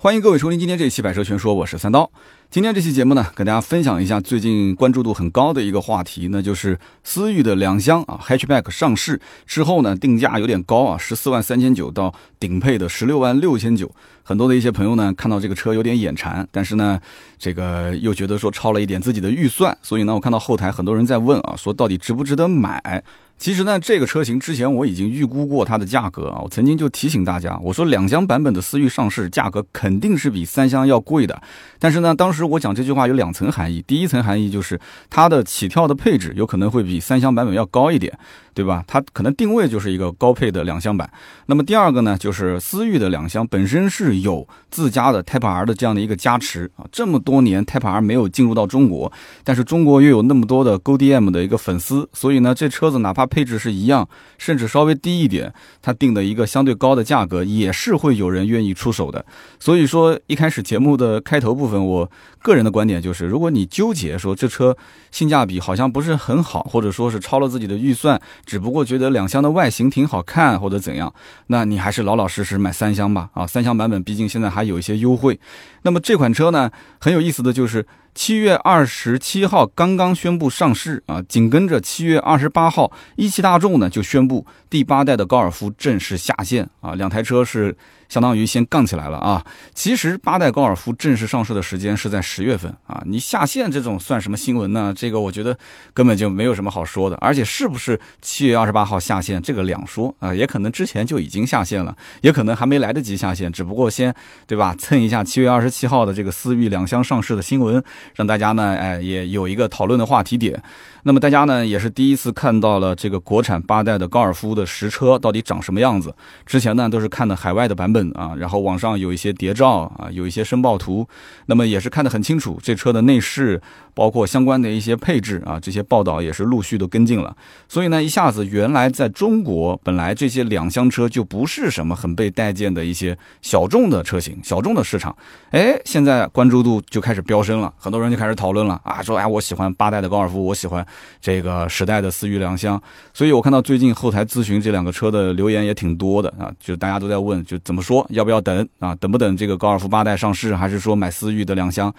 欢迎各位收听今天这一期《百车全说》，我是三刀。今天这期节目呢，跟大家分享一下最近关注度很高的一个话题，那就是思域的两厢啊，Hatchback 上市之后呢，定价有点高啊，十四万三千九到顶配的十六万六千九。很多的一些朋友呢，看到这个车有点眼馋，但是呢，这个又觉得说超了一点自己的预算，所以呢，我看到后台很多人在问啊，说到底值不值得买？其实呢，这个车型之前我已经预估过它的价格啊。我曾经就提醒大家，我说两厢版本的思域上市价格肯定是比三厢要贵的。但是呢，当时我讲这句话有两层含义。第一层含义就是它的起跳的配置有可能会比三厢版本要高一点，对吧？它可能定位就是一个高配的两厢版。那么第二个呢，就是思域的两厢本身是有自家的 Type R 的这样的一个加持啊。这么多年 Type R 没有进入到中国，但是中国又有那么多的 GoDM 的一个粉丝，所以呢，这车子哪怕配置是一样，甚至稍微低一点，它定的一个相对高的价格，也是会有人愿意出手的。所以说，一开始节目的开头部分，我个人的观点就是，如果你纠结说这车性价比好像不是很好，或者说是超了自己的预算，只不过觉得两厢的外形挺好看或者怎样，那你还是老老实实买三厢吧。啊，三厢版本毕竟现在还有一些优惠。那么这款车呢，很有意思的就是。七月二十七号刚刚宣布上市啊，紧跟着七月二十八号，一汽大众呢就宣布第八代的高尔夫正式下线啊，两台车是。相当于先杠起来了啊！其实八代高尔夫正式上市的时间是在十月份啊，你下线这种算什么新闻呢？这个我觉得根本就没有什么好说的。而且是不是七月二十八号下线，这个两说啊，也可能之前就已经下线了，也可能还没来得及下线，只不过先对吧蹭一下七月二十七号的这个思域两厢上市的新闻，让大家呢哎也有一个讨论的话题点。那么大家呢也是第一次看到了这个国产八代的高尔夫的实车到底长什么样子。之前呢都是看的海外的版本啊，然后网上有一些谍照啊，有一些申报图，那么也是看得很清楚，这车的内饰。包括相关的一些配置啊，这些报道也是陆续都跟进了。所以呢，一下子原来在中国本来这些两厢车就不是什么很被待见的一些小众的车型、小众的市场，哎，现在关注度就开始飙升了，很多人就开始讨论了啊，说哎，我喜欢八代的高尔夫，我喜欢这个时代的思域两厢。所以我看到最近后台咨询这两个车的留言也挺多的啊，就大家都在问，就怎么说，要不要等啊？等不等这个高尔夫八代上市，还是说买思域的两厢？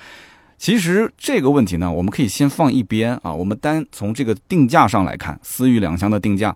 其实这个问题呢，我们可以先放一边啊。我们单从这个定价上来看，思域两厢的定价，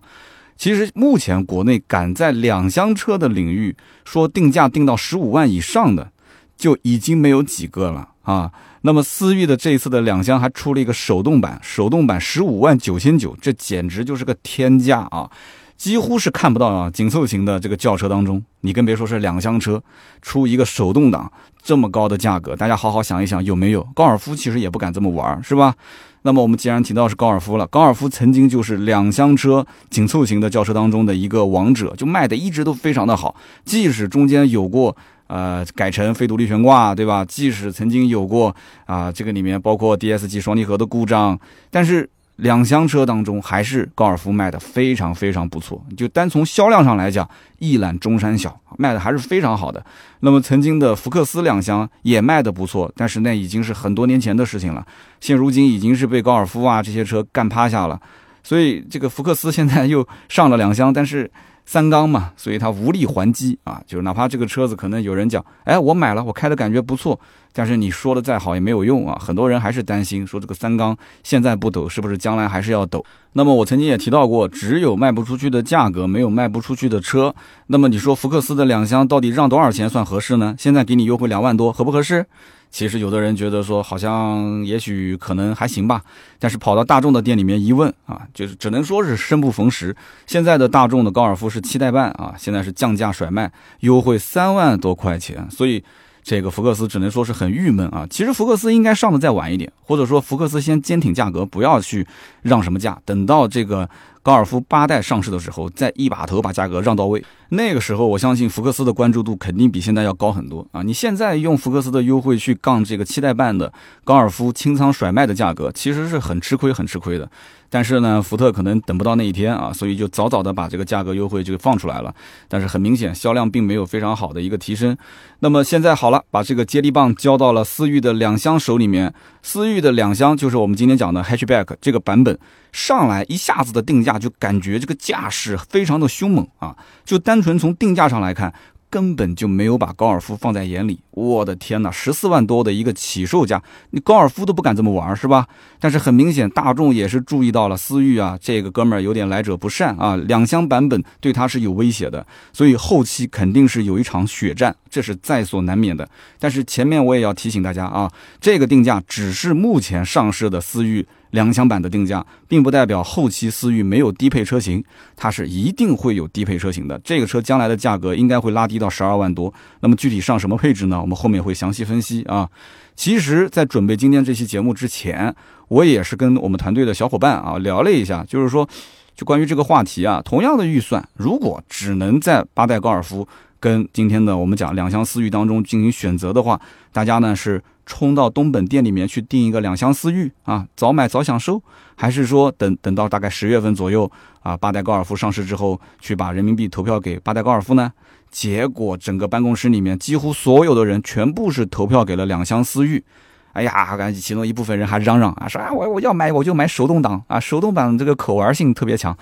其实目前国内敢在两厢车的领域说定价定到十五万以上的，就已经没有几个了啊。那么思域的这一次的两厢还出了一个手动版，手动版十五万九千九，这简直就是个天价啊！几乎是看不到啊，紧凑型的这个轿车当中，你更别说是两厢车出一个手动挡这么高的价格，大家好好想一想有没有？高尔夫其实也不敢这么玩，是吧？那么我们既然提到是高尔夫了，高尔夫曾经就是两厢车紧凑型的轿车当中的一个王者，就卖的一直都非常的好，即使中间有过呃改成非独立悬挂，对吧？即使曾经有过啊这个里面包括 DSG 双离合的故障，但是。两厢车当中，还是高尔夫卖的非常非常不错。就单从销量上来讲，一览中山小，卖的还是非常好的。那么曾经的福克斯两厢也卖的不错，但是那已经是很多年前的事情了。现如今已经是被高尔夫啊这些车干趴下了。所以这个福克斯现在又上了两厢，但是。三缸嘛，所以它无力还击啊，就是哪怕这个车子可能有人讲，哎，我买了，我开的感觉不错，但是你说的再好也没有用啊，很多人还是担心说这个三缸现在不抖，是不是将来还是要抖？那么我曾经也提到过，只有卖不出去的价格，没有卖不出去的车。那么你说福克斯的两厢到底让多少钱算合适呢？现在给你优惠两万多，合不合适？其实有的人觉得说好像也许可能还行吧，但是跑到大众的店里面一问啊，就是只能说是生不逢时。现在的大众的高尔夫是七代半啊，现在是降价甩卖，优惠三万多块钱，所以这个福克斯只能说是很郁闷啊。其实福克斯应该上的再晚一点，或者说福克斯先坚挺价格，不要去让什么价，等到这个。高尔夫八代上市的时候，再一把头把价格让到位，那个时候我相信福克斯的关注度肯定比现在要高很多啊！你现在用福克斯的优惠去杠这个七代半的高尔夫清仓甩卖的价格，其实是很吃亏、很吃亏的。但是呢，福特可能等不到那一天啊，所以就早早的把这个价格优惠就放出来了。但是很明显，销量并没有非常好的一个提升。那么现在好了，把这个接力棒交到了思域的两厢手里面。思域的两厢就是我们今天讲的 Hatchback 这个版本，上来一下子的定价就感觉这个架势非常的凶猛啊！就单纯从定价上来看。根本就没有把高尔夫放在眼里。我的天哪，十四万多的一个起售价，你高尔夫都不敢这么玩是吧？但是很明显，大众也是注意到了思域啊，这个哥们儿有点来者不善啊，两厢版本对他是有威胁的，所以后期肯定是有一场血战，这是在所难免的。但是前面我也要提醒大家啊，这个定价只是目前上市的思域。两厢版的定价，并不代表后期思域没有低配车型，它是一定会有低配车型的。这个车将来的价格应该会拉低到十二万多。那么具体上什么配置呢？我们后面会详细分析啊。其实，在准备今天这期节目之前，我也是跟我们团队的小伙伴啊聊了一下，就是说，就关于这个话题啊，同样的预算，如果只能在八代高尔夫跟今天的我们讲两厢思域当中进行选择的话，大家呢是。冲到东本店里面去订一个两厢思域啊，早买早享受，还是说等等到大概十月份左右啊，八代高尔夫上市之后去把人民币投票给八代高尔夫呢？结果整个办公室里面几乎所有的人全部是投票给了两厢思域。哎呀，感觉其中一部分人还嚷嚷啊，说啊我我要买我就买手动挡啊，手动挡这个可玩性特别强。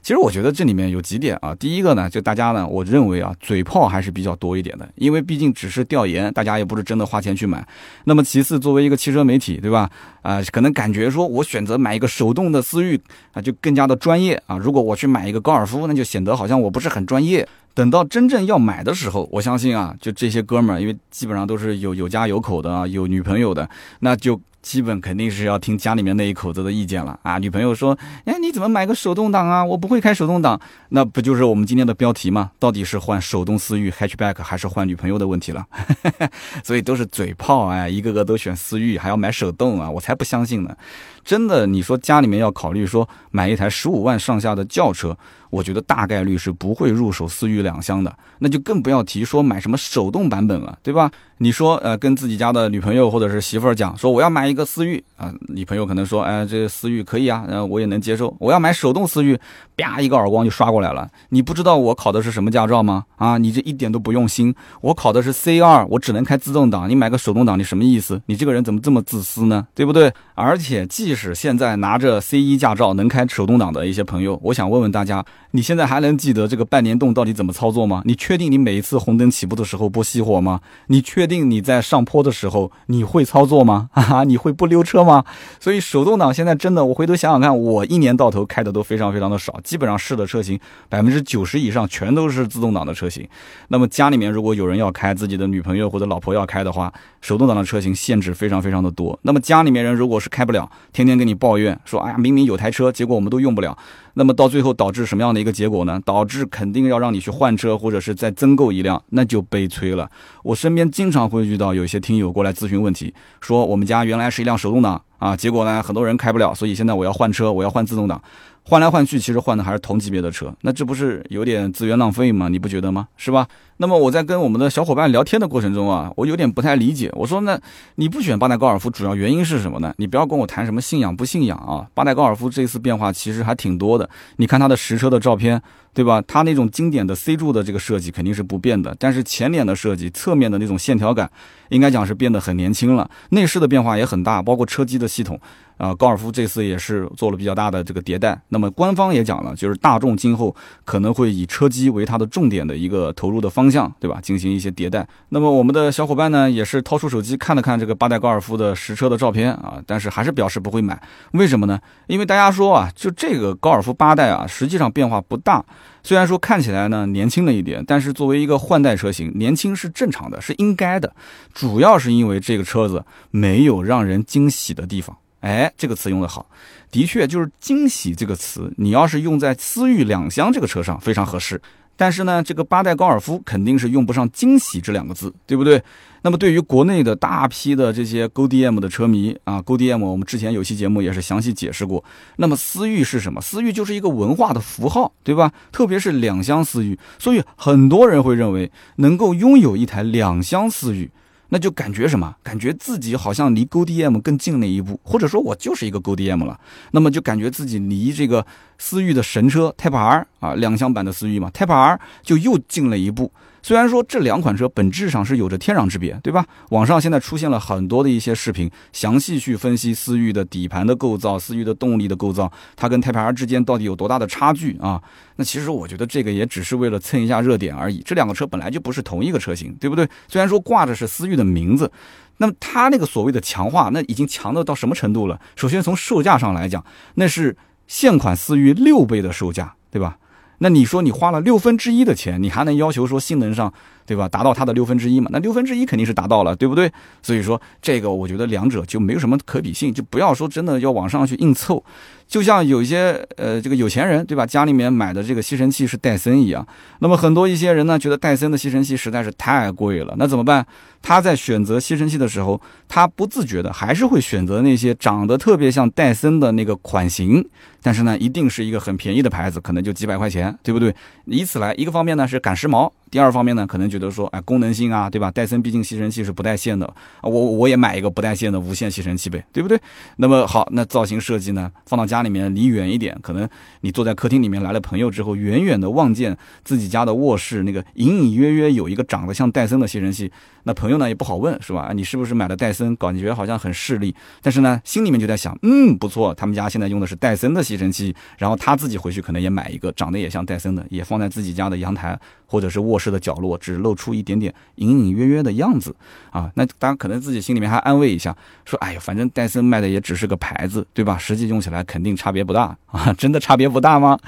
其实我觉得这里面有几点啊，第一个呢，就大家呢，我认为啊，嘴炮还是比较多一点的，因为毕竟只是调研，大家也不是真的花钱去买。那么其次，作为一个汽车媒体，对吧？啊，可能感觉说我选择买一个手动的思域啊，就更加的专业啊。如果我去买一个高尔夫，那就显得好像我不是很专业。等到真正要买的时候，我相信啊，就这些哥们儿，因为基本上都是有有家有口的啊，有女朋友的，那就。基本肯定是要听家里面那一口子的意见了啊！女朋友说：“哎，你怎么买个手动挡啊？我不会开手动挡。”那不就是我们今天的标题吗？到底是换手动思域 hatchback 还是换女朋友的问题了？所以都是嘴炮哎，一个个都选思域，还要买手动啊！我才不相信呢！真的，你说家里面要考虑说买一台十五万上下的轿车。我觉得大概率是不会入手思域两厢的，那就更不要提说买什么手动版本了，对吧？你说，呃，跟自己家的女朋友或者是媳妇儿讲，说我要买一个思域啊，女朋友可能说，哎，这思域可以啊，呃，我也能接受。我要买手动思域，啪一个耳光就刷过来了。你不知道我考的是什么驾照吗？啊，你这一点都不用心。我考的是 C 二，我只能开自动挡。你买个手动挡，你什么意思？你这个人怎么这么自私呢？对不对？而且，即使现在拿着 C 一驾照能开手动挡的一些朋友，我想问问大家。你现在还能记得这个半年动到底怎么操作吗？你确定你每一次红灯起步的时候不熄火吗？你确定你在上坡的时候你会操作吗？哈哈，你会不溜车吗？所以手动挡现在真的，我回头想想看，我一年到头开的都非常非常的少，基本上试的车型百分之九十以上全都是自动挡的车型。那么家里面如果有人要开，自己的女朋友或者老婆要开的话，手动挡的车型限制非常非常的多。那么家里面人如果是开不了，天天跟你抱怨说，哎呀，明明有台车，结果我们都用不了。那么到最后导致什么样的一个结果呢？导致肯定要让你去换车，或者是再增购一辆，那就悲催了。我身边经常会遇到有些听友过来咨询问题，说我们家原来是一辆手动挡啊，结果呢很多人开不了，所以现在我要换车，我要换自动挡。换来换去，其实换的还是同级别的车，那这不是有点资源浪费吗？你不觉得吗？是吧？那么我在跟我们的小伙伴聊天的过程中啊，我有点不太理解。我说，那你不选八代高尔夫，主要原因是什么呢？你不要跟我谈什么信仰不信仰啊。八代高尔夫这次变化其实还挺多的，你看它的实车的照片。对吧？它那种经典的 C 柱的这个设计肯定是不变的，但是前脸的设计、侧面的那种线条感，应该讲是变得很年轻了。内饰的变化也很大，包括车机的系统，啊，高尔夫这次也是做了比较大的这个迭代。那么官方也讲了，就是大众今后可能会以车机为它的重点的一个投入的方向，对吧？进行一些迭代。那么我们的小伙伴呢，也是掏出手机看了看这个八代高尔夫的实车的照片啊，但是还是表示不会买。为什么呢？因为大家说啊，就这个高尔夫八代啊，实际上变化不大。虽然说看起来呢年轻了一点，但是作为一个换代车型，年轻是正常的，是应该的。主要是因为这个车子没有让人惊喜的地方。哎，这个词用的好，的确就是“惊喜”这个词，你要是用在思域两厢这个车上非常合适。但是呢，这个八代高尔夫肯定是用不上“惊喜”这两个字，对不对？那么对于国内的大批的这些 Go D M 的车迷啊，Go D M 我们之前有期节目也是详细解释过。那么思域是什么？思域就是一个文化的符号，对吧？特别是两厢思域，所以很多人会认为能够拥有一台两厢思域。那就感觉什么？感觉自己好像离 Go D M 更近了一步，或者说我就是一个 Go D M 了。那么就感觉自己离这个思域的神车 Type R 啊，两厢版的思域嘛，Type R 就又近了一步。虽然说这两款车本质上是有着天壤之别，对吧？网上现在出现了很多的一些视频，详细去分析思域的底盘的构造、思域的动力的构造，它跟 Type R 之间到底有多大的差距啊？那其实我觉得这个也只是为了蹭一下热点而已。这两个车本来就不是同一个车型，对不对？虽然说挂着是思域的名字，那么它那个所谓的强化，那已经强的到什么程度了？首先从售价上来讲，那是现款思域六倍的售价，对吧？那你说你花了六分之一的钱，你还能要求说性能上，对吧？达到它的六分之一嘛？那六分之一肯定是达到了，对不对？所以说这个我觉得两者就没有什么可比性，就不要说真的要往上去硬凑。就像有一些呃这个有钱人对吧，家里面买的这个吸尘器是戴森一样，那么很多一些人呢觉得戴森的吸尘器实在是太贵了，那怎么办？他在选择吸尘器的时候，他不自觉的还是会选择那些长得特别像戴森的那个款型，但是呢一定是一个很便宜的牌子，可能就几百块钱，对不对？以此来一个方面呢是赶时髦。第二方面呢，可能觉得说，哎，功能性啊，对吧？戴森毕竟吸尘器是不带线的，我我也买一个不带线的无线吸尘器呗，对不对？那么好，那造型设计呢，放到家里面离远一点，可能你坐在客厅里面来了朋友之后，远远的望见自己家的卧室那个隐隐约约有一个长得像戴森的吸尘器，那朋友呢也不好问，是吧？你是不是买了戴森？感觉好像很势利，但是呢，心里面就在想，嗯，不错，他们家现在用的是戴森的吸尘器，然后他自己回去可能也买一个长得也像戴森的，也放在自己家的阳台。或者是卧室的角落，只露出一点点隐隐约约的样子啊，那大家可能自己心里面还安慰一下，说哎呀，反正戴森卖的也只是个牌子，对吧？实际用起来肯定差别不大 啊，真的差别不大吗？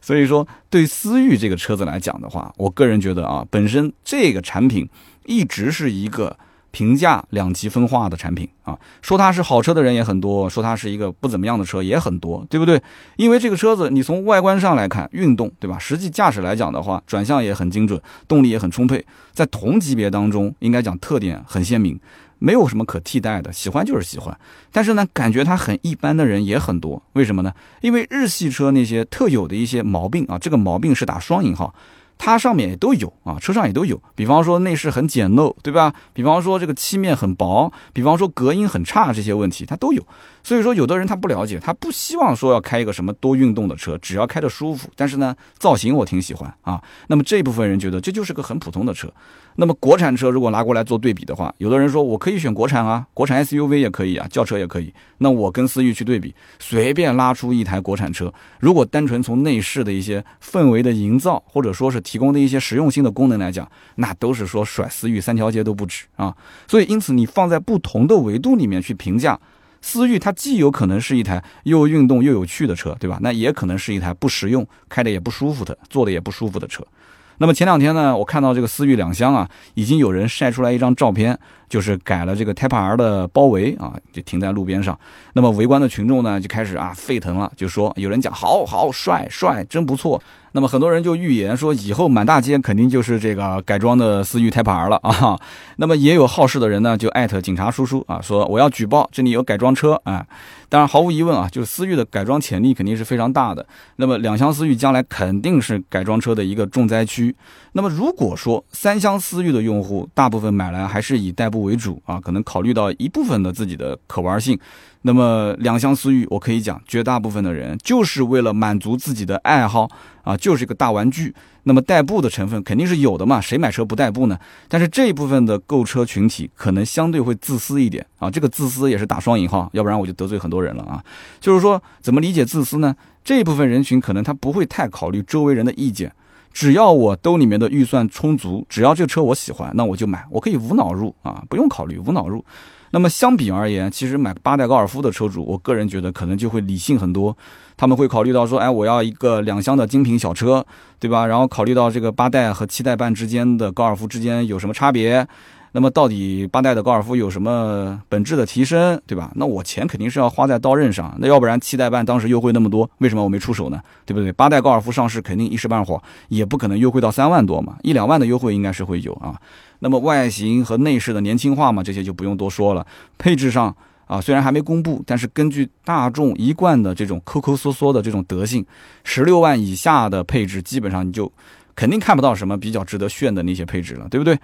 所以说，对思域这个车子来讲的话，我个人觉得啊，本身这个产品一直是一个。评价两极分化的产品啊，说它是好车的人也很多，说它是一个不怎么样的车也很多，对不对？因为这个车子你从外观上来看，运动，对吧？实际驾驶来讲的话，转向也很精准，动力也很充沛，在同级别当中，应该讲特点很鲜明，没有什么可替代的，喜欢就是喜欢。但是呢，感觉它很一般的人也很多，为什么呢？因为日系车那些特有的一些毛病啊，这个毛病是打双引号。它上面也都有啊，车上也都有。比方说内饰很简陋，对吧？比方说这个漆面很薄，比方说隔音很差，这些问题它都有。所以说，有的人他不了解，他不希望说要开一个什么多运动的车，只要开得舒服。但是呢，造型我挺喜欢啊。那么这部分人觉得这就是个很普通的车。那么国产车如果拿过来做对比的话，有的人说我可以选国产啊，国产 SUV 也可以啊，轿车也可以。那我跟思域去对比，随便拉出一台国产车，如果单纯从内饰的一些氛围的营造，或者说是提供的一些实用性的功能来讲，那都是说甩思域三条街都不止啊。所以因此你放在不同的维度里面去评价。思域它既有可能是一台又运动又有趣的车，对吧？那也可能是一台不实用、开的也不舒服的、坐的也不舒服的车。那么前两天呢，我看到这个思域两厢啊，已经有人晒出来一张照片，就是改了这个 Type R 的包围啊，就停在路边上。那么围观的群众呢，就开始啊沸腾了，就说有人讲好好帅帅，真不错。那么很多人就预言说，以后满大街肯定就是这个改装的思域 Type R 了啊。那么也有好事的人呢，就艾特警察叔叔啊，说我要举报这里有改装车啊。当然毫无疑问啊，就是思域的改装潜力肯定是非常大的。那么两厢思域将来肯定是改装车的一个重灾区。那么如果说三厢思域的用户大部分买来还是以代步为主啊，可能考虑到一部分的自己的可玩性。那么两厢思域，我可以讲，绝大部分的人就是为了满足自己的爱好啊，就是一个大玩具。那么代步的成分肯定是有的嘛，谁买车不代步呢？但是这一部分的购车群体可能相对会自私一点啊，这个自私也是打双引号，要不然我就得罪很多人了啊。就是说，怎么理解自私呢？这一部分人群可能他不会太考虑周围人的意见，只要我兜里面的预算充足，只要这车我喜欢，那我就买，我可以无脑入啊，不用考虑，无脑入。那么相比而言，其实买八代高尔夫的车主，我个人觉得可能就会理性很多。他们会考虑到说，哎，我要一个两厢的精品小车，对吧？然后考虑到这个八代和七代半之间的高尔夫之间有什么差别。那么到底八代的高尔夫有什么本质的提升，对吧？那我钱肯定是要花在刀刃上。那要不然七代半当时优惠那么多，为什么我没出手呢？对不对？八代高尔夫上市肯定一时半会儿也不可能优惠到三万多嘛，一两万的优惠应该是会有啊。那么外形和内饰的年轻化嘛，这些就不用多说了。配置上啊，虽然还没公布，但是根据大众一贯的这种抠抠缩缩的这种德性，十六万以下的配置基本上你就肯定看不到什么比较值得炫的那些配置了，对不对？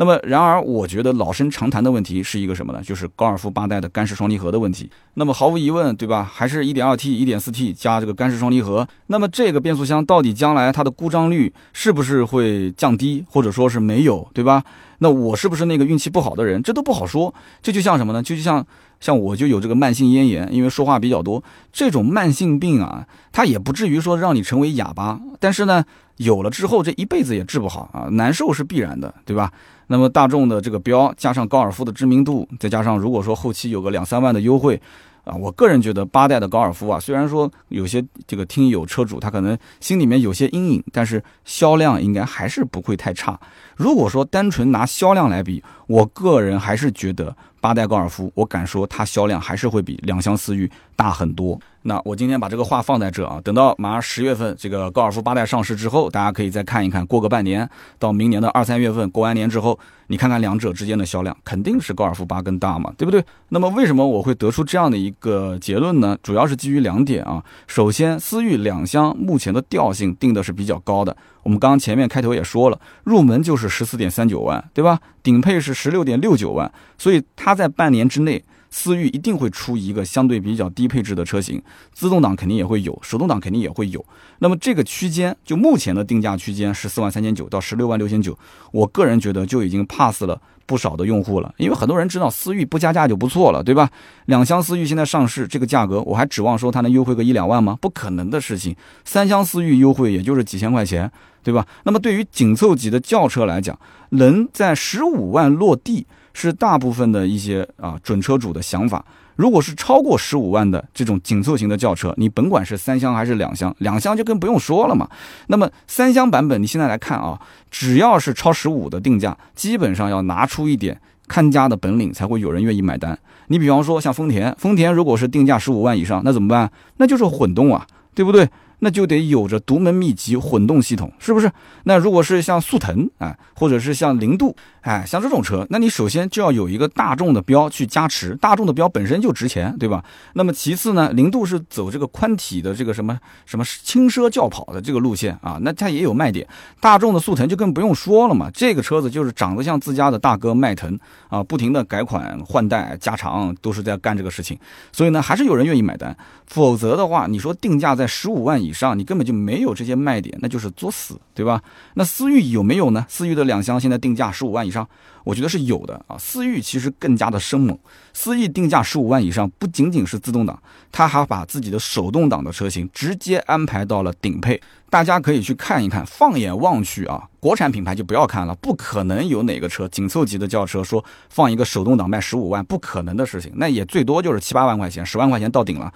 那么，然而我觉得老生常谈的问题是一个什么呢？就是高尔夫八代的干式双离合的问题。那么毫无疑问，对吧？还是一点二 T、一点四 T 加这个干式双离合。那么这个变速箱到底将来它的故障率是不是会降低，或者说是没有，对吧？那我是不是那个运气不好的人？这都不好说。这就像什么呢？就就像像我就有这个慢性咽炎，因为说话比较多，这种慢性病啊，它也不至于说让你成为哑巴，但是呢，有了之后这一辈子也治不好啊，难受是必然的，对吧？那么大众的这个标加上高尔夫的知名度，再加上如果说后期有个两三万的优惠，啊，我个人觉得八代的高尔夫啊，虽然说有些这个听友车主他可能心里面有些阴影，但是销量应该还是不会太差。如果说单纯拿销量来比，我个人还是觉得八代高尔夫，我敢说它销量还是会比两厢思域大很多。那我今天把这个话放在这啊，等到马上十月份这个高尔夫八代上市之后，大家可以再看一看，过个半年到明年的二三月份过完年之后，你看看两者之间的销量，肯定是高尔夫八更大嘛，对不对？那么为什么我会得出这样的一个结论呢？主要是基于两点啊，首先思域两厢目前的调性定的是比较高的。我们刚刚前面开头也说了，入门就是十四点三九万，对吧？顶配是十六点六九万，所以它在半年之内，思域一定会出一个相对比较低配置的车型，自动挡肯定也会有，手动挡肯定也会有。那么这个区间，就目前的定价区间十四万三千九到十六万六千九，我个人觉得就已经 pass 了。不少的用户了，因为很多人知道思域不加价就不错了，对吧？两厢思域现在上市这个价格，我还指望说它能优惠个一两万吗？不可能的事情。三厢思域优惠也就是几千块钱，对吧？那么对于紧凑级的轿车来讲，能在十五万落地，是大部分的一些啊准车主的想法。如果是超过十五万的这种紧凑型的轿车，你甭管是三厢还是两厢，两厢就更不用说了嘛。那么三厢版本，你现在来看啊，只要是超十五的定价，基本上要拿出一点看家的本领，才会有人愿意买单。你比方说像丰田，丰田如果是定价十五万以上，那怎么办？那就是混动啊，对不对？那就得有着独门秘籍混动系统，是不是？那如果是像速腾啊，或者是像凌渡，哎，像这种车，那你首先就要有一个大众的标去加持，大众的标本身就值钱，对吧？那么其次呢，凌渡是走这个宽体的这个什么什么轻奢轿跑的这个路线啊，那它也有卖点。大众的速腾就更不用说了嘛，这个车子就是长得像自家的大哥迈腾啊，不停的改款换代加长，都是在干这个事情，所以呢，还是有人愿意买单。否则的话，你说定价在十五万以以上，你根本就没有这些卖点，那就是作死，对吧？那思域有没有呢？思域的两厢现在定价十五万以上，我觉得是有的啊。思域其实更加的生猛，思域定价十五万以上，不仅仅是自动挡，它还把自己的手动挡的车型直接安排到了顶配。大家可以去看一看，放眼望去啊，国产品牌就不要看了，不可能有哪个车紧凑级的轿车说放一个手动挡卖十五万，不可能的事情，那也最多就是七八万块钱，十万块钱到顶了。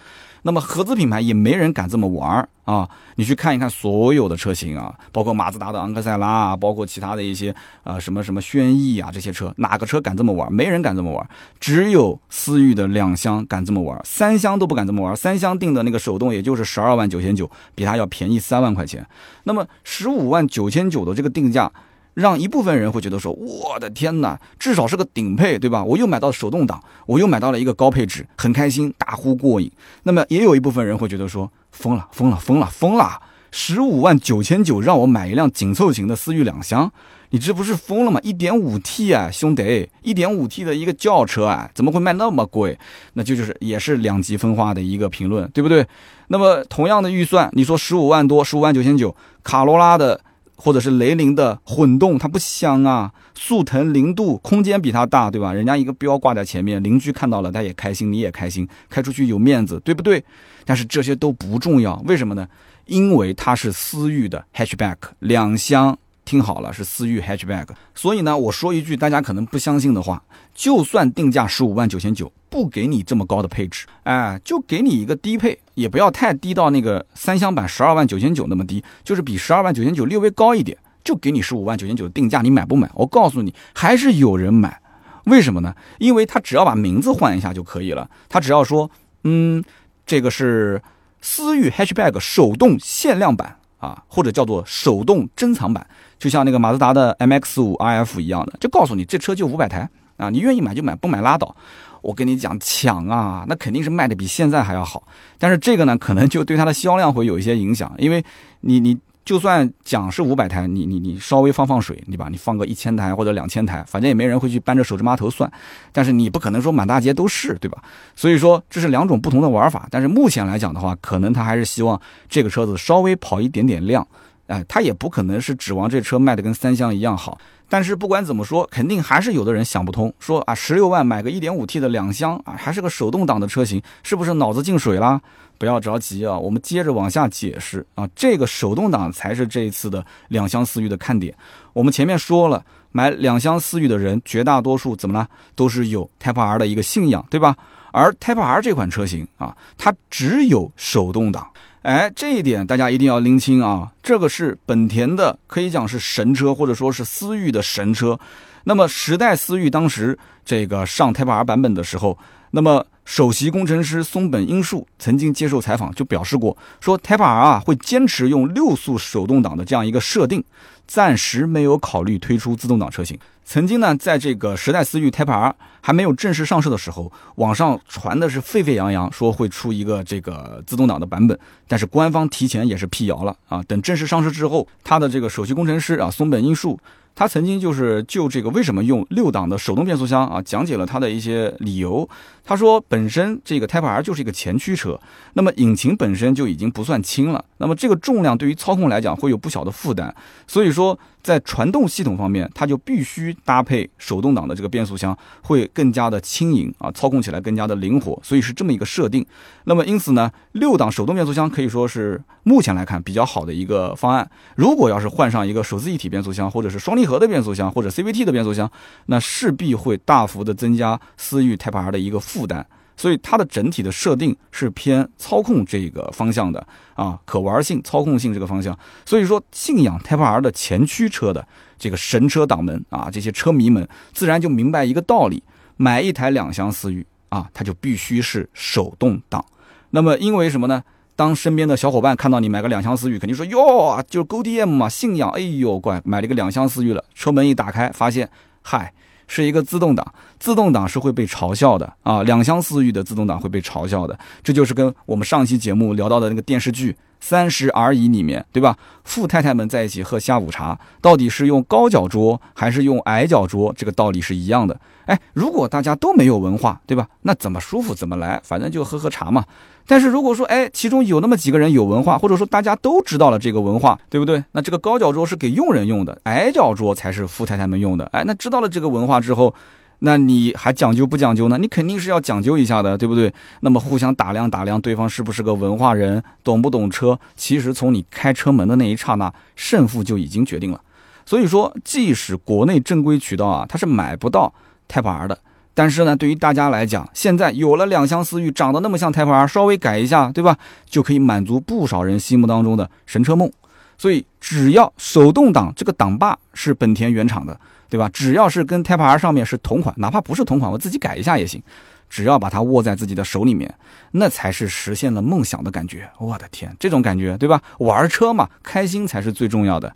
那么合资品牌也没人敢这么玩儿啊！你去看一看所有的车型啊，包括马自达的昂克赛拉啊，包括其他的一些啊什么什么轩逸啊这些车，哪个车敢这么玩？没人敢这么玩，只有思域的两厢敢这么玩，三厢都不敢这么玩。三厢定的那个手动也就是十二万九千九，比它要便宜三万块钱。那么十五万九千九的这个定价。让一部分人会觉得说：“我的天哪，至少是个顶配，对吧？我又买到手动挡，我又买到了一个高配置，很开心，大呼过瘾。”那么也有一部分人会觉得说：“疯了，疯了，疯了，疯了！十五万九千九让我买一辆紧凑型的思域两厢，你这不是疯了吗？一点五 T 啊，兄弟，一点五 T 的一个轿车啊，怎么会卖那么贵？那就就是也是两极分化的一个评论，对不对？那么同样的预算，你说十五万多，十五万九千九，卡罗拉的。”或者是雷凌的混动，它不香啊！速腾、凌渡，空间比它大，对吧？人家一个标挂在前面，邻居看到了他也开心，你也开心，开出去有面子，对不对？但是这些都不重要，为什么呢？因为它是思域的 hatchback 两厢。听好了，是思域 hatchback。所以呢，我说一句大家可能不相信的话：就算定价十五万九千九，不给你这么高的配置，哎，就给你一个低配，也不要太低到那个三厢版十二万九千九那么低，就是比十二万九千九略微高一点，就给你十五万九千九的定价，你买不买？我告诉你，还是有人买。为什么呢？因为他只要把名字换一下就可以了，他只要说，嗯，这个是思域 hatchback 手动限量版啊，或者叫做手动珍藏版。就像那个马自达的 MX 五 RF 一样的，就告诉你这车就五百台啊，你愿意买就买，不买拉倒。我跟你讲抢啊，那肯定是卖的比现在还要好。但是这个呢，可能就对它的销量会有一些影响，因为你你就算讲是五百台，你你你稍微放放水，对吧？你放个一千台或者两千台，反正也没人会去扳着手指码头算。但是你不可能说满大街都是，对吧？所以说这是两种不同的玩法。但是目前来讲的话，可能他还是希望这个车子稍微跑一点点量，哎，他也不可能是指望这车卖的跟三厢一样好。但是不管怎么说，肯定还是有的人想不通，说啊，十六万买个一点五 T 的两厢啊，还是个手动挡的车型，是不是脑子进水啦？不要着急啊，我们接着往下解释啊。这个手动挡才是这一次的两厢思域的看点。我们前面说了，买两厢思域的人，绝大多数怎么了？都是有 Type R 的一个信仰，对吧？而 Type R 这款车型啊，它只有手动挡。哎，这一点大家一定要拎清啊。这个是本田的，可以讲是神车，或者说是思域的神车。那么时代思域当时这个上 Type R 版本的时候，那么。首席工程师松本英树曾经接受采访就表示过，说 Type R 啊会坚持用六速手动挡的这样一个设定，暂时没有考虑推出自动挡车型。曾经呢，在这个时代思域 Type R 还没有正式上市的时候，网上传的是沸沸扬扬，说会出一个这个自动挡的版本，但是官方提前也是辟谣了啊。等正式上市之后，它的这个首席工程师啊松本英树。他曾经就是就这个为什么用六档的手动变速箱啊，讲解了他的一些理由。他说，本身这个 Type R 就是一个前驱车，那么引擎本身就已经不算轻了，那么这个重量对于操控来讲会有不小的负担，所以说。在传动系统方面，它就必须搭配手动挡的这个变速箱，会更加的轻盈啊，操控起来更加的灵活，所以是这么一个设定。那么因此呢，六档手动变速箱可以说是目前来看比较好的一个方案。如果要是换上一个手自一体变速箱，或者是双离合的变速箱，或者 CVT 的变速箱，那势必会大幅的增加思域 Type R 的一个负担。所以它的整体的设定是偏操控这个方向的啊，可玩性、操控性这个方向。所以说，信仰 Type R 的前驱车的这个神车党们啊，这些车迷们自然就明白一个道理：买一台两厢思域啊，它就必须是手动挡。那么因为什么呢？当身边的小伙伴看到你买个两厢思域，肯定说哟，就是 GoDM 嘛，信仰。哎呦，乖，买了一个两厢思域了，车门一打开，发现，嗨。是一个自动挡，自动挡是会被嘲笑的啊！两厢思域的自动挡会被嘲笑的，这就是跟我们上期节目聊到的那个电视剧《三十而已》里面，对吧？富太太们在一起喝下午茶，到底是用高脚桌还是用矮脚桌？这个道理是一样的。哎，如果大家都没有文化，对吧？那怎么舒服怎么来，反正就喝喝茶嘛。但是如果说，哎，其中有那么几个人有文化，或者说大家都知道了这个文化，对不对？那这个高脚桌是给佣人用的，矮脚桌才是富太太们用的。哎，那知道了这个文化之后，那你还讲究不讲究呢？你肯定是要讲究一下的，对不对？那么互相打量打量对方是不是个文化人，懂不懂车？其实从你开车门的那一刹那，胜负就已经决定了。所以说，即使国内正规渠道啊，它是买不到 Type R 的。但是呢，对于大家来讲，现在有了两厢思域，长得那么像 Type R，稍微改一下，对吧？就可以满足不少人心目当中的神车梦。所以，只要手动挡这个挡把是本田原厂的，对吧？只要是跟 Type R 上面是同款，哪怕不是同款，我自己改一下也行。只要把它握在自己的手里面，那才是实现了梦想的感觉。我的天，这种感觉，对吧？玩车嘛，开心才是最重要的。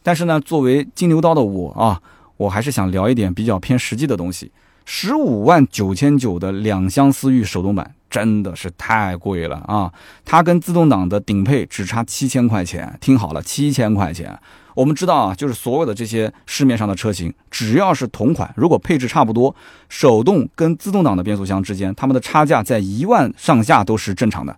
但是呢，作为金牛刀的我啊，我还是想聊一点比较偏实际的东西。十五万九千九的两厢思域手动版真的是太贵了啊！它跟自动挡的顶配只差七千块钱，听好了，七千块钱。我们知道啊，就是所有的这些市面上的车型，只要是同款，如果配置差不多，手动跟自动挡的变速箱之间，它们的差价在一万上下都是正常的。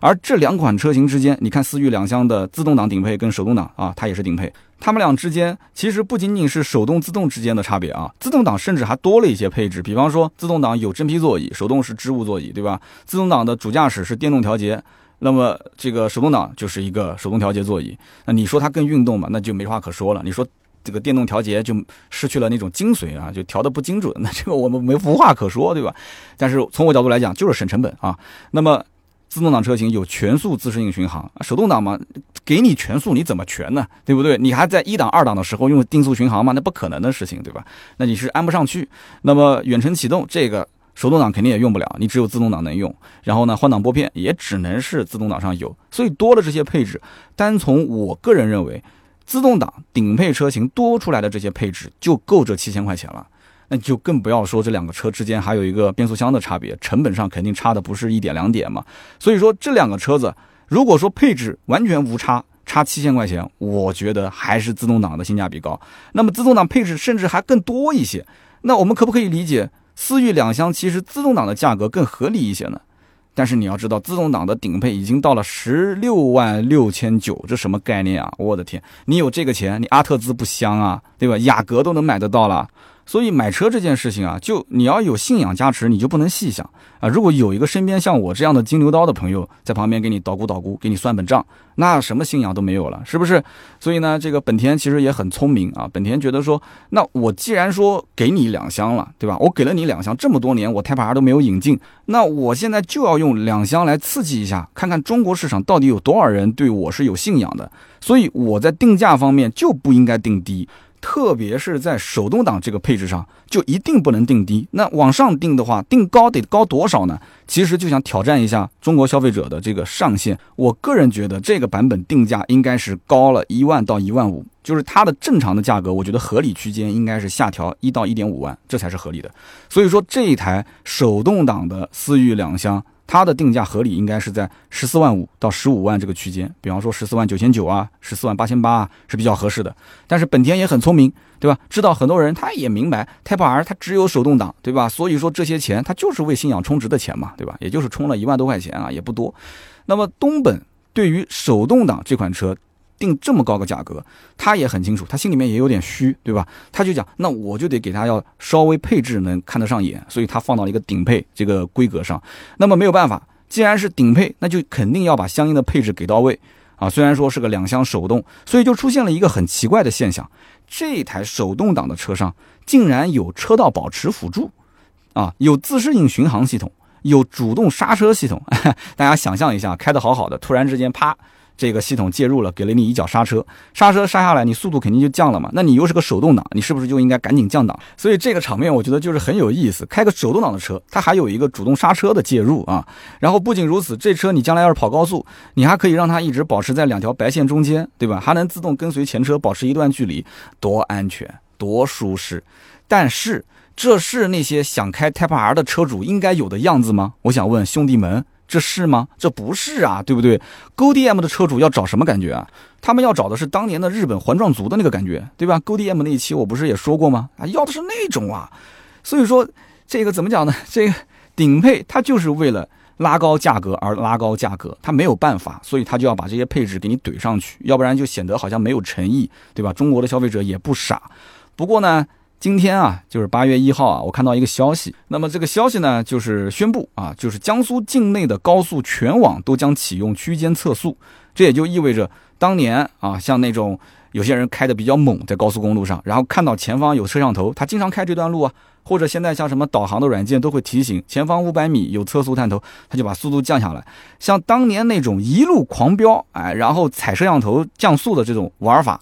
而这两款车型之间，你看思域两厢的自动挡顶配跟手动挡啊，它也是顶配。它们俩之间其实不仅仅是手动自动之间的差别啊，自动挡甚至还多了一些配置，比方说自动挡有真皮座椅，手动是织物座椅，对吧？自动挡的主驾驶是电动调节，那么这个手动挡就是一个手动调节座椅。那你说它更运动嘛？那就没话可说了。你说这个电动调节就失去了那种精髓啊，就调的不精准，那这个我们没无话可说，对吧？但是从我角度来讲，就是省成本啊。那么。自动挡车型有全速自适应巡航，手动挡嘛，给你全速你怎么全呢？对不对？你还在一档二档的时候用定速巡航吗？那不可能的事情，对吧？那你是安不上去。那么远程启动这个手动挡肯定也用不了，你只有自动挡能用。然后呢，换挡拨片也只能是自动挡上有。所以多了这些配置，单从我个人认为，自动挡顶配车型多出来的这些配置就够这七千块钱了。那就更不要说这两个车之间还有一个变速箱的差别，成本上肯定差的不是一点两点嘛。所以说这两个车子，如果说配置完全无差，差七千块钱，我觉得还是自动挡的性价比高。那么自动挡配置甚至还更多一些，那我们可不可以理解思域两厢其实自动挡的价格更合理一些呢？但是你要知道，自动挡的顶配已经到了十六万六千九，这什么概念啊？我的天，你有这个钱，你阿特兹不香啊，对吧？雅阁都能买得到了。所以买车这件事情啊，就你要有信仰加持，你就不能细想啊。如果有一个身边像我这样的金牛刀的朋友在旁边给你捣鼓捣鼓，给你算本账，那什么信仰都没有了，是不是？所以呢，这个本田其实也很聪明啊。本田觉得说，那我既然说给你两厢了，对吧？我给了你两厢这么多年，我 Type R 都没有引进，那我现在就要用两厢来刺激一下，看看中国市场到底有多少人对我是有信仰的。所以我在定价方面就不应该定低。特别是在手动挡这个配置上，就一定不能定低。那往上定的话，定高得高多少呢？其实就想挑战一下中国消费者的这个上限。我个人觉得这个版本定价应该是高了一万到一万五，就是它的正常的价格，我觉得合理区间应该是下调一到一点五万，这才是合理的。所以说这一台手动挡的思域两厢。它的定价合理应该是在十四万五到十五万这个区间，比方说十四万九千九啊，十四万八千八啊是比较合适的。但是本田也很聪明，对吧？知道很多人他也明白，Type R 它只有手动挡，对吧？所以说这些钱它就是为信仰充值的钱嘛，对吧？也就是充了一万多块钱啊，也不多。那么东本对于手动挡这款车。定这么高个价格，他也很清楚，他心里面也有点虚，对吧？他就讲，那我就得给他要稍微配置能看得上眼，所以他放到了一个顶配这个规格上。那么没有办法，既然是顶配，那就肯定要把相应的配置给到位啊。虽然说是个两厢手动，所以就出现了一个很奇怪的现象：这台手动挡的车上竟然有车道保持辅助啊，有自适应巡航系统，有主动刹车系统。大家想象一下，开得好好的，突然之间啪。这个系统介入了，给了你一脚刹车，刹车刹下来，你速度肯定就降了嘛。那你又是个手动挡，你是不是就应该赶紧降档？所以这个场面我觉得就是很有意思。开个手动挡的车，它还有一个主动刹车的介入啊。然后不仅如此，这车你将来要是跑高速，你还可以让它一直保持在两条白线中间，对吧？还能自动跟随前车保持一段距离，多安全，多舒适。但是这是那些想开 Type R 的车主应该有的样子吗？我想问兄弟们。这是吗？这不是啊，对不对？Go D M 的车主要找什么感觉啊？他们要找的是当年的日本环状族的那个感觉，对吧？Go D M 那一期我不是也说过吗？啊，要的是那种啊。所以说这个怎么讲呢？这个顶配它就是为了拉高价格而拉高价格，它没有办法，所以它就要把这些配置给你怼上去，要不然就显得好像没有诚意，对吧？中国的消费者也不傻。不过呢。今天啊，就是八月一号啊，我看到一个消息。那么这个消息呢，就是宣布啊，就是江苏境内的高速全网都将启用区间测速。这也就意味着，当年啊，像那种有些人开的比较猛，在高速公路上，然后看到前方有摄像头，他经常开这段路啊，或者现在像什么导航的软件都会提醒前方五百米有测速探头，他就把速度降下来。像当年那种一路狂飙，哎，然后踩摄像头降速的这种玩法，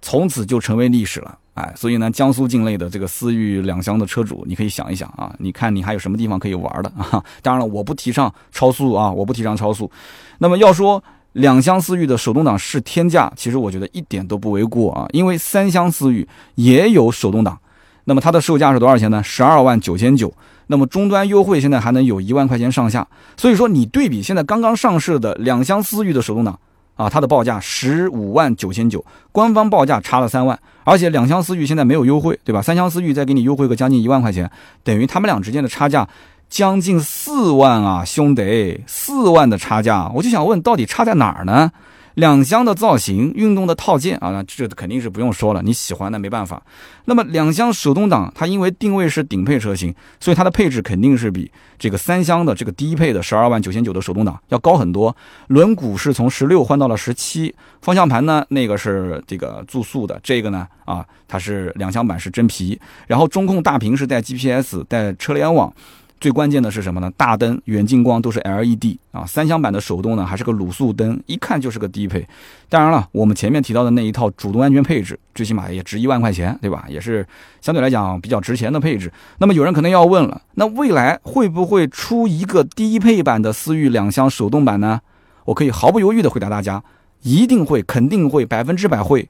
从此就成为历史了。哎，所以呢，江苏境内的这个思域两厢的车主，你可以想一想啊，你看你还有什么地方可以玩的啊？当然了，我不提倡超速啊，我不提倡超速。那么要说两厢思域的手动挡是天价，其实我觉得一点都不为过啊，因为三厢思域也有手动挡，那么它的售价是多少钱呢？十二万九千九，那么终端优惠现在还能有一万块钱上下。所以说你对比现在刚刚上市的两厢思域的手动挡。啊，它的报价十五万九千九，官方报价差了三万，而且两厢思域现在没有优惠，对吧？三厢思域再给你优惠个将近一万块钱，等于他们俩之间的差价将近四万啊，兄弟，四万的差价，我就想问，到底差在哪儿呢？两厢的造型、运动的套件啊，那这肯定是不用说了，你喜欢那没办法。那么两厢手动挡，它因为定位是顶配车型，所以它的配置肯定是比这个三厢的这个低配的十二万九千九的手动挡要高很多。轮毂是从十六换到了十七，方向盘呢那个是这个注塑的，这个呢啊它是两厢版是真皮，然后中控大屏是带 GPS 带车联网。最关键的是什么呢？大灯、远近光都是 LED 啊。三厢版的手动呢，还是个卤素灯，一看就是个低配。当然了，我们前面提到的那一套主动安全配置，最起码也值一万块钱，对吧？也是相对来讲比较值钱的配置。那么有人可能要问了，那未来会不会出一个低配版的思域两厢手动版呢？我可以毫不犹豫的回答大家，一定会，肯定会，百分之百会。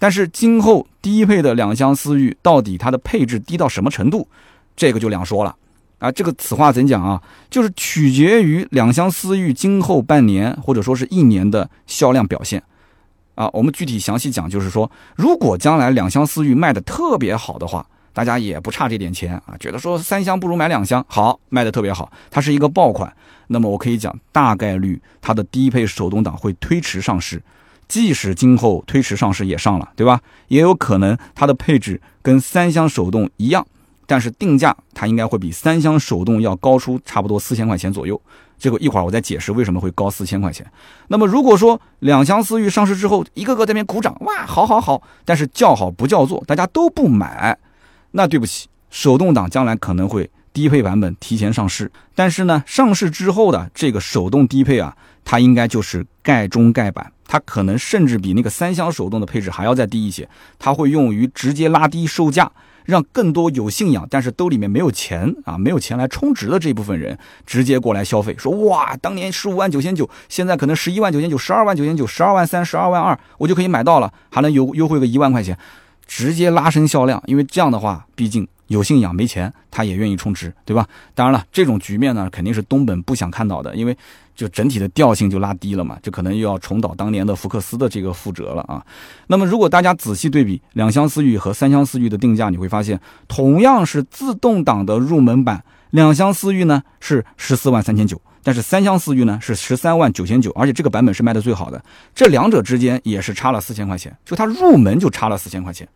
但是今后低配的两厢思域到底它的配置低到什么程度，这个就两说了。啊，这个此话怎讲啊？就是取决于两厢思域今后半年或者说是一年的销量表现。啊，我们具体详细讲，就是说，如果将来两厢思域卖的特别好的话，大家也不差这点钱啊，觉得说三厢不如买两厢，好，卖的特别好，它是一个爆款，那么我可以讲，大概率它的低配手动挡会推迟上市，即使今后推迟上市也上了，对吧？也有可能它的配置跟三厢手动一样，但是定价它应该会比三厢手动要高出差不多四千块钱左右。这个一会儿我再解释为什么会高四千块钱。那么如果说两厢思域上市之后，一个个在那边鼓掌，哇，好好好，但是叫好不叫座，大家都不买，那对不起，手动挡将来可能会低配版本提前上市，但是呢，上市之后的这个手动低配啊，它应该就是盖中盖版，它可能甚至比那个三厢手动的配置还要再低一些，它会用于直接拉低售价。让更多有信仰，但是兜里面没有钱啊，没有钱来充值的这部分人，直接过来消费，说哇，当年十五万九千九，现在可能十一万九千九，十二万九千九，十二万三，十二万二，我就可以买到了，还能优优惠个一万块钱，直接拉升销量。因为这样的话，毕竟有信仰没钱，他也愿意充值，对吧？当然了，这种局面呢，肯定是东本不想看到的，因为。就整体的调性就拉低了嘛，就可能又要重蹈当年的福克斯的这个覆辙了啊。那么如果大家仔细对比两厢思域和三厢思域的定价，你会发现，同样是自动挡的入门版，两厢思域呢是十四万三千九，但是三厢思域呢是十三万九千九，而且这个版本是卖的最好的。这两者之间也是差了四千块钱，就它入门就差了四千块钱。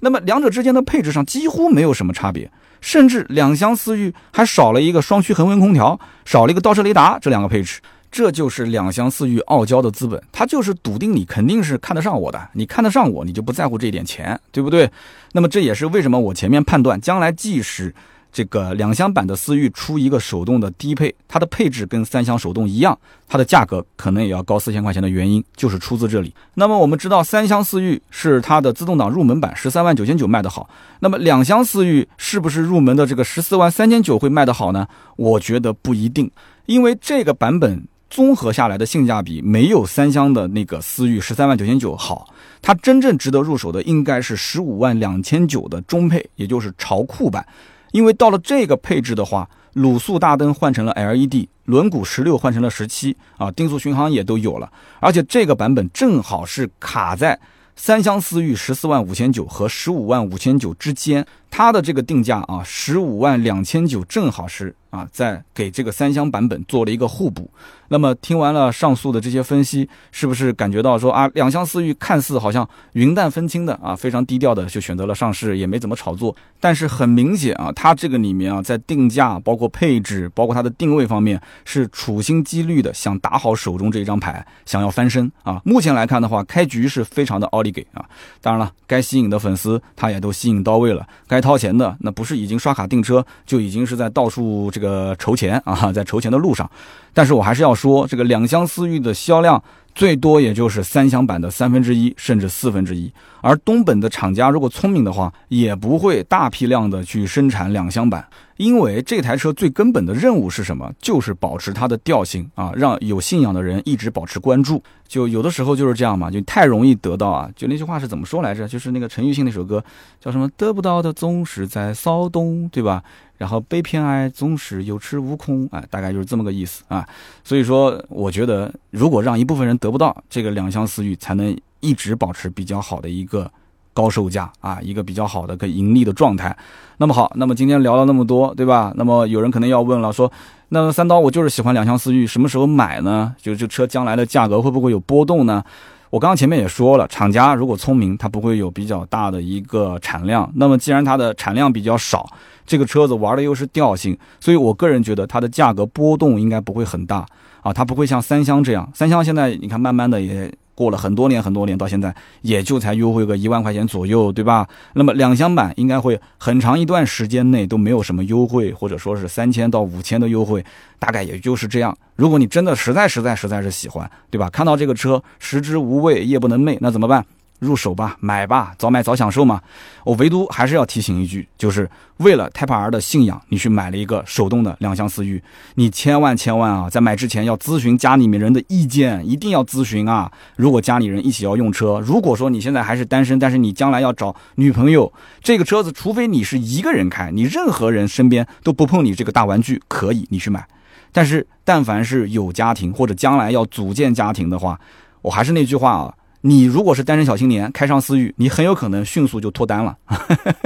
那么两者之间的配置上几乎没有什么差别。甚至两厢思域还少了一个双区恒温空调，少了一个倒车雷达，这两个配置，这就是两厢思域傲娇的资本，它就是笃定你肯定是看得上我的，你看得上我，你就不在乎这点钱，对不对？那么这也是为什么我前面判断将来即使。这个两厢版的思域出一个手动的低配，它的配置跟三厢手动一样，它的价格可能也要高四千块钱的原因就是出自这里。那么我们知道三厢思域是它的自动挡入门版十三万九千九卖得好，那么两厢思域是不是入门的这个十四万三千九会卖得好呢？我觉得不一定，因为这个版本综合下来的性价比没有三厢的那个思域十三万九千九好，它真正值得入手的应该是十五万两千九的中配，也就是潮酷版。因为到了这个配置的话，卤素大灯换成了 LED，轮毂十六换成了十七啊，定速巡航也都有了，而且这个版本正好是卡在三厢思域十四万五千九和十五万五千九之间。它的这个定价啊，十五万两千九正好是啊，在给这个三厢版本做了一个互补。那么听完了上述的这些分析，是不是感觉到说啊，两厢思域看似好像云淡风轻的啊，非常低调的就选择了上市，也没怎么炒作。但是很明显啊，它这个里面啊，在定价、包括配置、包括它的定位方面，是处心积虑的想打好手中这一张牌，想要翻身啊。目前来看的话，开局是非常的奥利给啊。当然了，该吸引的粉丝他也都吸引到位了，该。掏钱的那不是已经刷卡订车，就已经是在到处这个筹钱啊，在筹钱的路上。但是我还是要说，这个两厢思域的销量最多也就是三厢版的三分之一，甚至四分之一。而东本的厂家如果聪明的话，也不会大批量的去生产两厢版。因为这台车最根本的任务是什么？就是保持它的调性啊，让有信仰的人一直保持关注。就有的时候就是这样嘛，就太容易得到啊。就那句话是怎么说来着？就是那个陈奕迅那首歌叫什么？得不到的总是在骚动，对吧？然后被偏爱总是有恃无恐，哎，大概就是这么个意思啊。所以说，我觉得如果让一部分人得不到这个两厢思域，才能一直保持比较好的一个。高售价啊，一个比较好的可盈利的状态。那么好，那么今天聊了那么多，对吧？那么有人可能要问了，说那三刀我就是喜欢两厢思域，什么时候买呢？就这车将来的价格会不会有波动呢？我刚刚前面也说了，厂家如果聪明，它不会有比较大的一个产量。那么既然它的产量比较少，这个车子玩的又是调性，所以我个人觉得它的价格波动应该不会很大啊，它不会像三厢这样。三厢现在你看，慢慢的也。过了很多年很多年，到现在也就才优惠个一万块钱左右，对吧？那么两厢版应该会很长一段时间内都没有什么优惠，或者说是三千到五千的优惠，大概也就是这样。如果你真的实在实在实在是喜欢，对吧？看到这个车食之无味，夜不能寐，那怎么办？入手吧，买吧，早买早享受嘛。我唯独还是要提醒一句，就是为了 Type R 的信仰，你去买了一个手动的两厢思域，你千万千万啊，在买之前要咨询家里面人的意见，一定要咨询啊。如果家里人一起要用车，如果说你现在还是单身，但是你将来要找女朋友，这个车子除非你是一个人开，你任何人身边都不碰你这个大玩具，可以你去买。但是但凡是有家庭或者将来要组建家庭的话，我还是那句话啊。你如果是单身小青年，开上思域，你很有可能迅速就脱单了。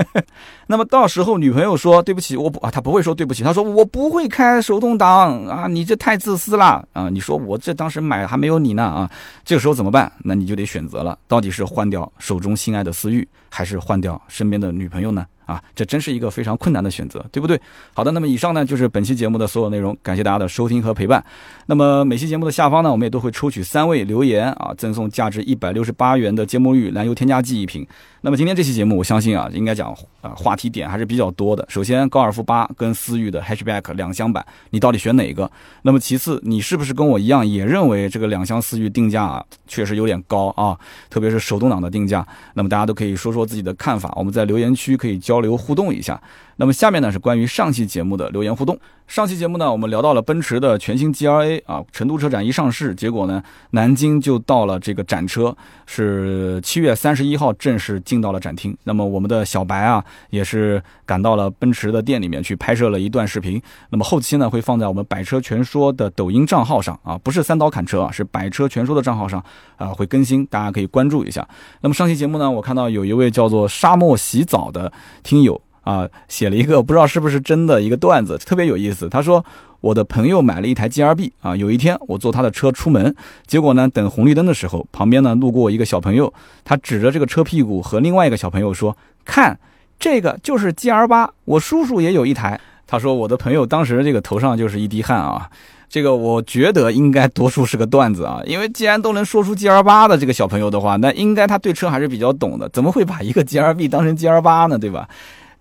那么到时候女朋友说对不起，我不啊，她不会说对不起，她说我不会开手动挡啊，你这太自私了啊！你说我这当时买还没有你呢啊，这个时候怎么办？那你就得选择了，到底是换掉手中心爱的思域，还是换掉身边的女朋友呢？啊，这真是一个非常困难的选择，对不对？好的，那么以上呢就是本期节目的所有内容，感谢大家的收听和陪伴。那么每期节目的下方呢，我们也都会抽取三位留言啊，赠送价值一百六十八元的芥末绿燃油添加剂一瓶。那么今天这期节目，我相信啊，应该讲啊话题点还是比较多的。首先，高尔夫八跟思域的 hatchback 两厢版，你到底选哪个？那么其次，你是不是跟我一样也认为这个两厢思域定价啊确实有点高啊？特别是手动挡的定价。那么大家都可以说说自己的看法，我们在留言区可以交交流互动一下。那么下面呢是关于上期节目的留言互动。上期节目呢，我们聊到了奔驰的全新 G L A 啊，成都车展一上市，结果呢，南京就到了这个展车，是七月三十一号正式进到了展厅。那么我们的小白啊，也是赶到了奔驰的店里面去拍摄了一段视频。那么后期呢，会放在我们百车全说的抖音账号上啊，不是三刀砍车啊，是百车全说的账号上啊，会更新，大家可以关注一下。那么上期节目呢，我看到有一位叫做沙漠洗澡的听友。啊，写了一个不知道是不是真的一个段子，特别有意思。他说，我的朋友买了一台 G R B 啊，有一天我坐他的车出门，结果呢，等红绿灯的时候，旁边呢路过一个小朋友，他指着这个车屁股和另外一个小朋友说：“看，这个就是 G R 八，我叔叔也有一台。”他说，我的朋友当时这个头上就是一滴汗啊。这个我觉得应该多数是个段子啊，因为既然都能说出 G R 八的这个小朋友的话，那应该他对车还是比较懂的，怎么会把一个 G R B 当成 G R 八呢？对吧？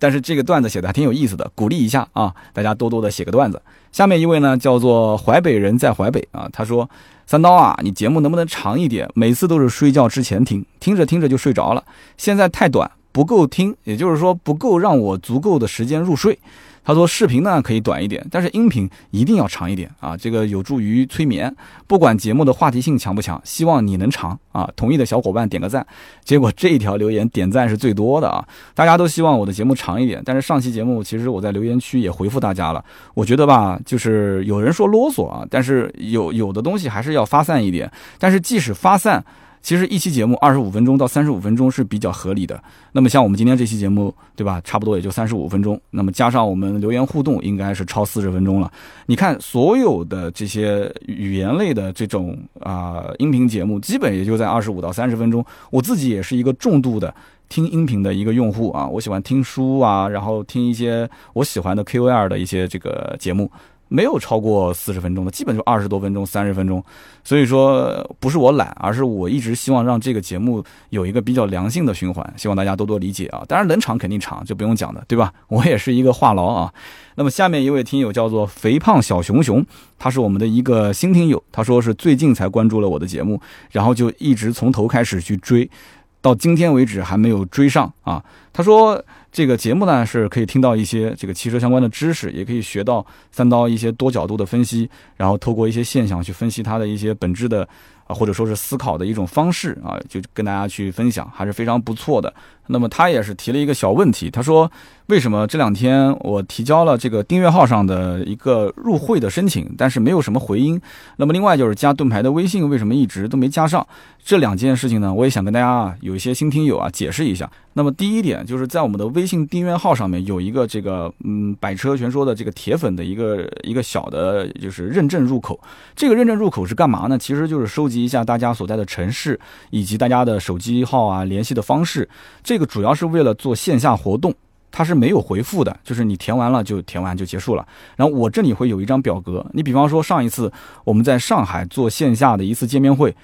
但是这个段子写的还挺有意思的，鼓励一下啊！大家多多的写个段子。下面一位呢叫做淮北人在淮北啊，他说：“三刀啊，你节目能不能长一点？每次都是睡觉之前听，听着听着就睡着了。现在太短，不够听，也就是说不够让我足够的时间入睡。”他说：“视频呢可以短一点，但是音频一定要长一点啊，这个有助于催眠。不管节目的话题性强不强，希望你能长啊。”同意的小伙伴点个赞。结果这一条留言点赞是最多的啊，大家都希望我的节目长一点。但是上期节目其实我在留言区也回复大家了，我觉得吧，就是有人说啰嗦啊，但是有有的东西还是要发散一点。但是即使发散。其实一期节目二十五分钟到三十五分钟是比较合理的。那么像我们今天这期节目，对吧？差不多也就三十五分钟。那么加上我们留言互动，应该是超四十分钟了。你看，所有的这些语言类的这种啊音频节目，基本也就在二十五到三十分钟。我自己也是一个重度的听音频的一个用户啊，我喜欢听书啊，然后听一些我喜欢的 K O L 的一些这个节目。没有超过四十分钟的，基本就二十多分钟、三十分钟。所以说，不是我懒，而是我一直希望让这个节目有一个比较良性的循环，希望大家多多理解啊。当然，冷场肯定长，就不用讲的，对吧？我也是一个话痨啊。那么下面一位听友叫做肥胖小熊熊，他是我们的一个新听友，他说是最近才关注了我的节目，然后就一直从头开始去追，到今天为止还没有追上啊。他说。这个节目呢是可以听到一些这个汽车相关的知识，也可以学到三刀一些多角度的分析，然后透过一些现象去分析它的一些本质的啊，或者说是思考的一种方式啊，就跟大家去分享，还是非常不错的。那么他也是提了一个小问题，他说为什么这两天我提交了这个订阅号上的一个入会的申请，但是没有什么回音？那么另外就是加盾牌的微信为什么一直都没加上？这两件事情呢，我也想跟大家啊有一些新听友啊解释一下。那么第一点就是在我们的微信订阅号上面有一个这个嗯百车全说的这个铁粉的一个一个小的就是认证入口。这个认证入口是干嘛呢？其实就是收集一下大家所在的城市以及大家的手机号啊联系的方式。这个主要是为了做线下活动，它是没有回复的，就是你填完了就填完就结束了。然后我这里会有一张表格，你比方说上一次我们在上海做线下的一次见面会。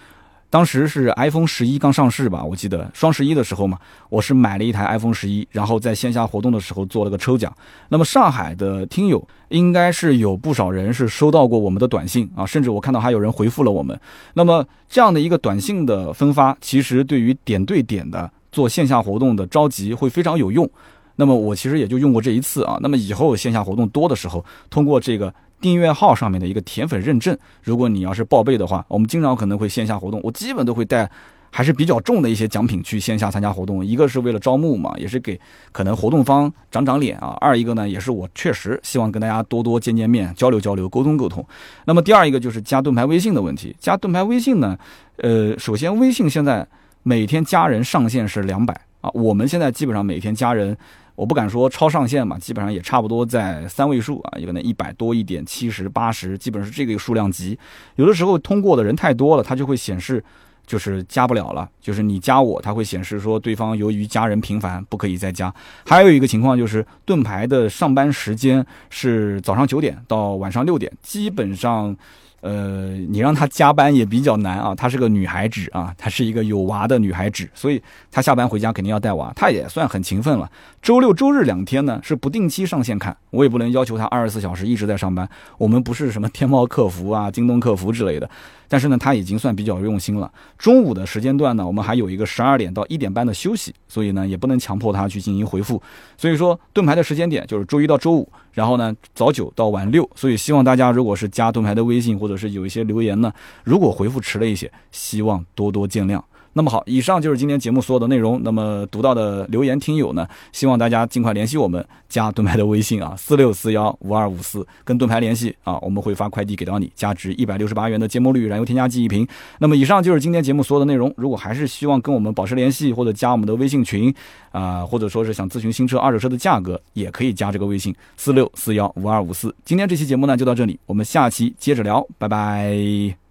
当时是 iPhone 十一刚上市吧，我记得双十一的时候嘛，我是买了一台 iPhone 十一，然后在线下活动的时候做了个抽奖。那么上海的听友应该是有不少人是收到过我们的短信啊，甚至我看到还有人回复了我们。那么这样的一个短信的分发，其实对于点对点的做线下活动的召集会非常有用。那么我其实也就用过这一次啊。那么以后线下活动多的时候，通过这个。订阅号上面的一个铁粉认证，如果你要是报备的话，我们经常可能会线下活动，我基本都会带还是比较重的一些奖品去线下参加活动，一个是为了招募嘛，也是给可能活动方长长脸啊；二一个呢，也是我确实希望跟大家多多见见面、交流交流、沟通沟通。那么第二一个就是加盾牌微信的问题，加盾牌微信呢，呃，首先微信现在每天加人上限是两百啊，我们现在基本上每天加人。我不敢说超上限嘛，基本上也差不多在三位数啊，有可能一百多一点，七十八十，基本上是这个数量级。有的时候通过的人太多了，它就会显示就是加不了了，就是你加我，它会显示说对方由于加人频繁不可以再加。还有一个情况就是盾牌的上班时间是早上九点到晚上六点，基本上。呃，你让她加班也比较难啊，她是个女孩子啊，她是一个有娃的女孩子，所以她下班回家肯定要带娃，她也算很勤奋了。周六周日两天呢是不定期上线看，我也不能要求她二十四小时一直在上班，我们不是什么天猫客服啊、京东客服之类的。但是呢，他已经算比较用心了。中午的时间段呢，我们还有一个十二点到一点半的休息，所以呢，也不能强迫他去进行回复。所以说，盾牌的时间点就是周一到周五，然后呢，早九到晚六。所以希望大家如果是加盾牌的微信，或者是有一些留言呢，如果回复迟了一些，希望多多见谅。那么好，以上就是今天节目所有的内容。那么读到的留言听友呢，希望大家尽快联系我们，加盾牌的微信啊，四六四幺五二五四，跟盾牌联系啊，我们会发快递给到你，价值一百六十八元的芥末绿燃油添加剂一瓶。那么以上就是今天节目所有的内容。如果还是希望跟我们保持联系，或者加我们的微信群啊，或者说是想咨询新车、二手车的价格，也可以加这个微信四六四幺五二五四。今天这期节目呢就到这里，我们下期接着聊，拜拜。